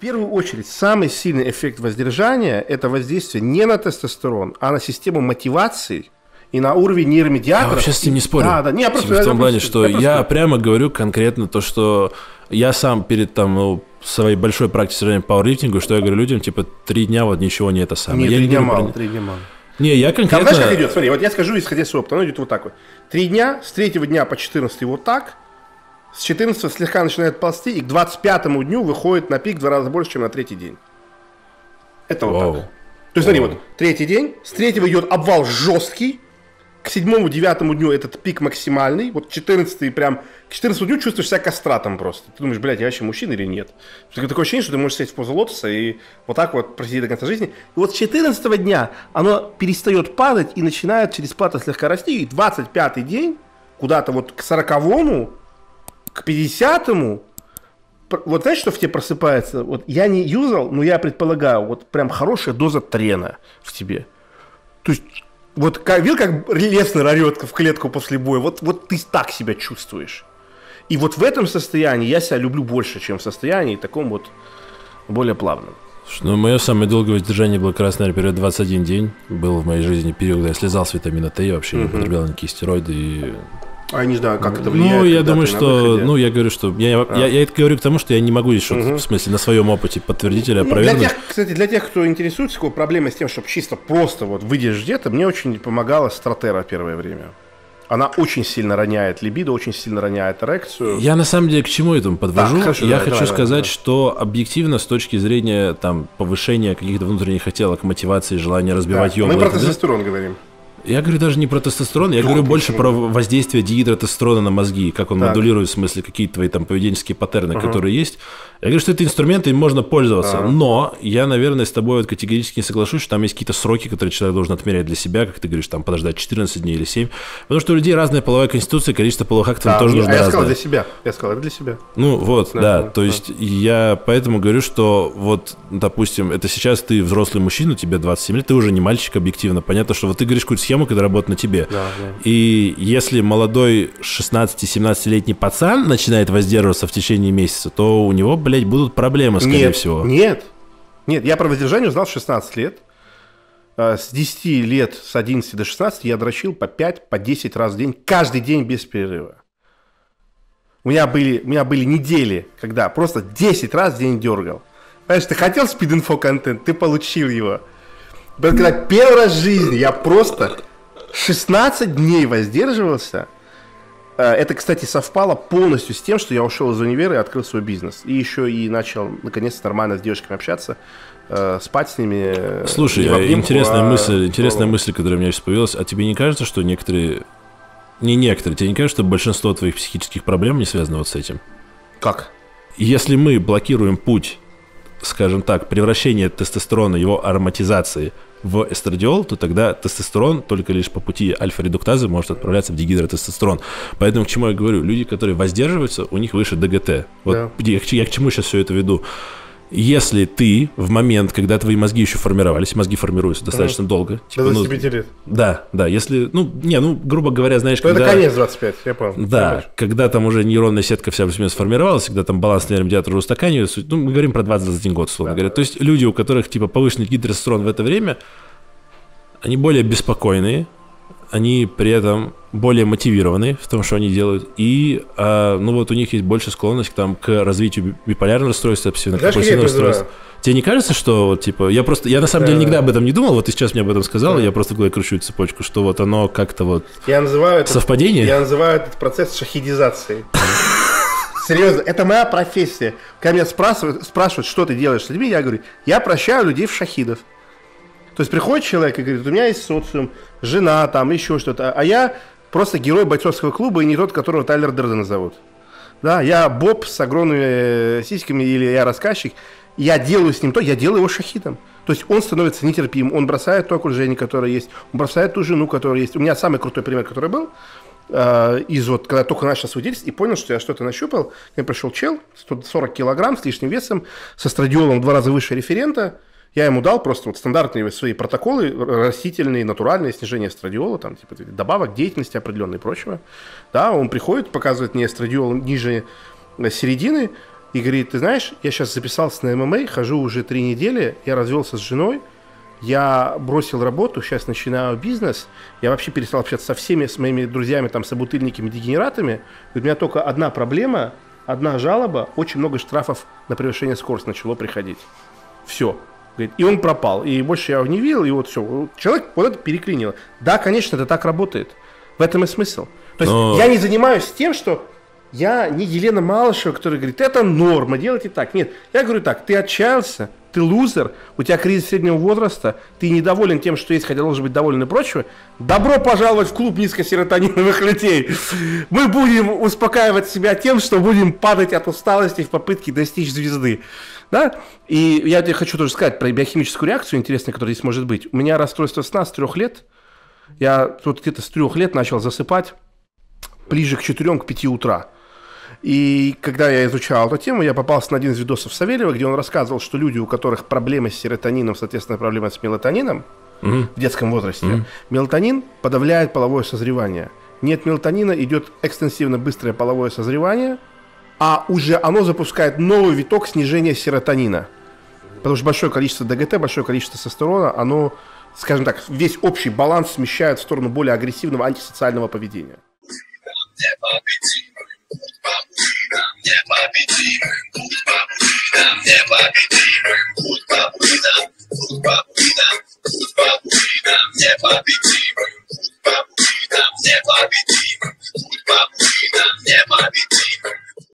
первую очередь, самый сильный эффект воздержания – это воздействие не на тестостерон, а на систему мотивации и на уровень нейромедиаторов. Я вообще с этим не спорю. Да, да. Не, я Типа просто, в том я плане, что я просто- я прямо говорю конкретно то, что я сам перед там ну, своей большой практикой пауэрлифтингу, что я говорю людям, типа, три дня вот ничего не это самое. Нет, я три не дня про- мало, три дня мало. Не, я Там конкретно... знаешь, как идет? Смотри, вот я скажу, исходя из опыта, оно идет вот так вот. Три дня, с третьего дня по 14 вот так, с 14 слегка начинает ползти, и к 25 дню выходит на пик в два раза больше, чем на третий день. Это вот Вау. так. То есть, смотри, Вау. вот третий день, с третьего идет обвал жесткий, к седьмому, девятому дню этот пик максимальный, вот 14 прям, к 14 дню чувствуешь себя кастратом просто. Ты думаешь, блядь, я вообще мужчина или нет? Такое такое ощущение, что ты можешь сесть в позу лотоса и вот так вот просидеть до конца жизни. И вот с 14 дня оно перестает падать и начинает через плата слегка расти. И 25 день, куда-то вот к 40 к 50 пр- вот знаешь, что в тебе просыпается? Вот я не юзал, но я предполагаю, вот прям хорошая доза трена в тебе. То есть, вот как, видел, как Леснер орет в клетку после боя? Вот, вот ты так себя чувствуешь. И вот в этом состоянии я себя люблю больше, чем в состоянии таком вот более плавном. Ну, мое самое долгое воздержание было как раз, наверное, период 21 день. Был в моей жизни период, когда я слезал с витамина Т, я вообще не употреблял никакие стероиды. И... А я не знаю, как это влияет. Ну, я думаю, что... Ну, я говорю, что... Я, я, я это говорю к тому, что я не могу здесь что-то, в смысле, на своем опыте подтвердить или Ну, для опровергнуть. тех, кстати, для тех, кто интересуется, какой проблемой с тем, чтобы чисто просто вот выйдешь где-то, мне очень помогала стратера первое время. Она очень сильно роняет либидо, очень сильно роняет эрекцию. Я на самом деле к чему этому подвожу? Так, хорошо, я давай, хочу давай, сказать, давай. что объективно с точки зрения там повышения каких-то внутренних хотелок, мотивации, желания Да, разбивать мы про тестостерон говорим. Я говорю даже не про тестостерон, я Ну, говорю почему? больше про воздействие дигидротестостерона на мозги, как он Так. модулирует, в смысле, какие-то твои там поведенческие паттерны, которые есть. Я говорю, что это инструменты, им можно пользоваться. Ага. Но я, наверное, с тобой вот категорически не соглашусь, что там есть какие-то сроки, которые человек должен отмерять для себя, как ты говоришь, там подождать 14 дней или 7. Потому что у людей разная половая конституция, количество половых актов Да, тоже не- нужно я сказал разное. для себя. Я сказал, это для себя. Ну вот, да, Да, да, то да. есть я поэтому говорю, что вот, допустим, это сейчас ты взрослый мужчина, тебе 27 лет, ты уже не мальчик объективно. Понятно, что вот ты говоришь какую-то схему, когда работает на тебе. Да, да. И если молодой 16-17-летний пацан начинает воздерживаться в течение месяца, то у него, блядь, будут проблемы, скорее нет, всего. Нет. Нет, я про воздержание узнал в 16 лет. С 10 лет, с 11 до 16 я дрочил по 5, по 10 раз в день, каждый день без перерыва. У меня были, у меня были недели, когда просто 10 раз в день дергал. Понимаешь, ты хотел спид-инфо контент, ты получил его. Поэтому, Когда первый раз в жизни я просто 16 дней воздерживался, Э, Это, кстати, совпало полностью с тем, что я ушел из универа и открыл свой бизнес. И еще и начал, наконец-то, нормально с девушками общаться, э, спать с ними. э, Слушай, не обнимку, интересная а мысль, интересная голову. мысль, которая у меня сейчас появилась. А тебе не кажется, что некоторые... Не некоторые, тебе не кажется, что большинство твоих психических проблем не связано вот с этим? Как? Если мы блокируем путь, скажем так, превращения тестостерона, его ароматизации в эстрадиол, то тогда тестостерон только лишь по пути альфа-редуктазы может отправляться в дигидротестостерон. Поэтому к чему я говорю? Люди, которые воздерживаются, у них выше ДГТ. Вот Да. я, я к чему сейчас все это веду? Если ты в момент, когда твои мозги еще формировались, мозги формируются достаточно долго, типа, До ну, 25 лет. да, да, если, ну, не, ну, грубо говоря, знаешь, Ну, когда... это конец 25, я понял. Да, Понимаешь? когда там уже нейронная сетка вся плюс-минус сформировалась, когда там баланс нейромедиатора устаканивается, ну, мы говорим про 21 год, условно Да, говоря. То есть люди, у которых типа повышенный гидростерон в это время, они более беспокойные, они при этом более мотивированы в том, что они делают, и, а, ну, вот у них есть больше склонность к, там, к развитию би- биполярного расстройства, обсессивно-компульсивного расстройства. Тебе не кажется, что вот типа я просто я на самом деле Да. никогда об этом не думал, вот ты сейчас мне об этом сказал, Да. я просто в голове кручу цепочку, что вот оно как-то вот Я называю совпадение. Я называю этот процесс шахидизацией. Серьезно, это моя профессия. Когда меня спрашивают, спрашивают, что ты делаешь с людьми, я говорю, я прощаю людей в шахидов. То есть приходит человек и говорит, у меня есть социум, жена, там, еще что-то, а я просто герой бойцовского клуба и не тот, которого Тайлер Дердена зовут. Да, я Боб с огромными э, сиськами или я рассказчик, я делаю с ним то, я делаю его шахидом. То есть он становится нетерпим, он бросает то окружение, которое есть, он бросает ту жену, которая есть. У меня самый крутой пример, который был, э, из вот, когда только начал свидетельствовать и понял, что я что-то нащупал, мне пришел чел, 140 килограмм с лишним весом, со страдиолом в два раза выше референта, я ему дал просто вот стандартные свои протоколы, растительные, натуральные, снижение эстрадиола, там, типа, добавок деятельности определенной и прочего. Да, он приходит, показывает мне эстрадиол ниже середины, И говорит, ты знаешь, я сейчас записался на ММА, хожу уже три недели, я развелся с женой, я бросил работу, сейчас начинаю бизнес, я вообще перестал общаться со всеми, с моими друзьями, там, собутыльниками, дегенератами. У меня только одна проблема, одна жалоба, очень много штрафов на превышение скорости начало приходить. Все. И он пропал. И больше я его не видел, и вот все. Человек вот это переклинило. Да, конечно, это так работает. В этом и смысл. То есть Но... я не занимаюсь тем, что я не Елена Малышева, которая говорит, это норма, делайте так. Нет, я говорю так, ты отчаялся, ты лузер, у тебя кризис среднего возраста, ты недоволен тем, что есть, хотя должен быть доволен и прочего, добро пожаловать в клуб низкосеротониновых людей. Мы будем успокаивать себя тем, что будем падать от усталости в попытке достичь звезды. Да? И я тебе хочу тоже сказать про биохимическую реакцию интересную, которая здесь может быть. У меня расстройство сна с трех лет. Я тут где-то с трех лет начал засыпать ближе к 4-5 утра. И когда я изучал эту тему, я попался на один из видосов Савельева, где он рассказывал, что люди, у которых проблемы с серотонином, соответственно, проблемы с мелатонином mm в детском возрасте, mm мелатонин подавляет половое созревание. Нет мелатонина, идет экстенсивно быстрое половое созревание, а уже оно запускает новый виток снижения серотонина. Потому что большое количество ДГТ, большое количество тестостерона, оно, скажем так, весь общий баланс смещает в сторону более агрессивного антисоциального поведения bittiğim kurtma buydam ne var bittiğim kurtma buydam kurtma buydam kurtma buydam ne var bittiğim